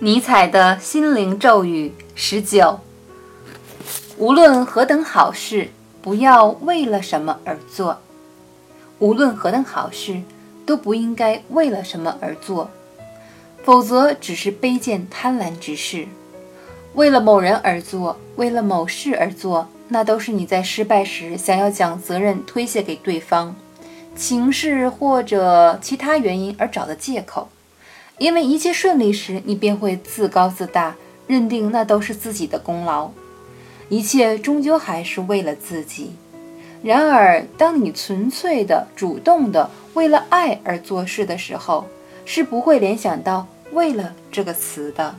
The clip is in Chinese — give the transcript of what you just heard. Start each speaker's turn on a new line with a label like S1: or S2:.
S1: 尼采的心灵咒语十九：无论何等好事，不要为了什么而做；无论何等好事，都不应该为了什么而做，否则只是卑贱贪婪之事。为了某人而做，为了某事而做，那都是你在失败时想要将责任推卸给对方、情势或者其他原因而找的借口。因为一切顺利时，你便会自高自大，认定那都是自己的功劳。一切终究还是为了自己。然而，当你纯粹的、主动的为了爱而做事的时候，是不会联想到“为了”这个词的。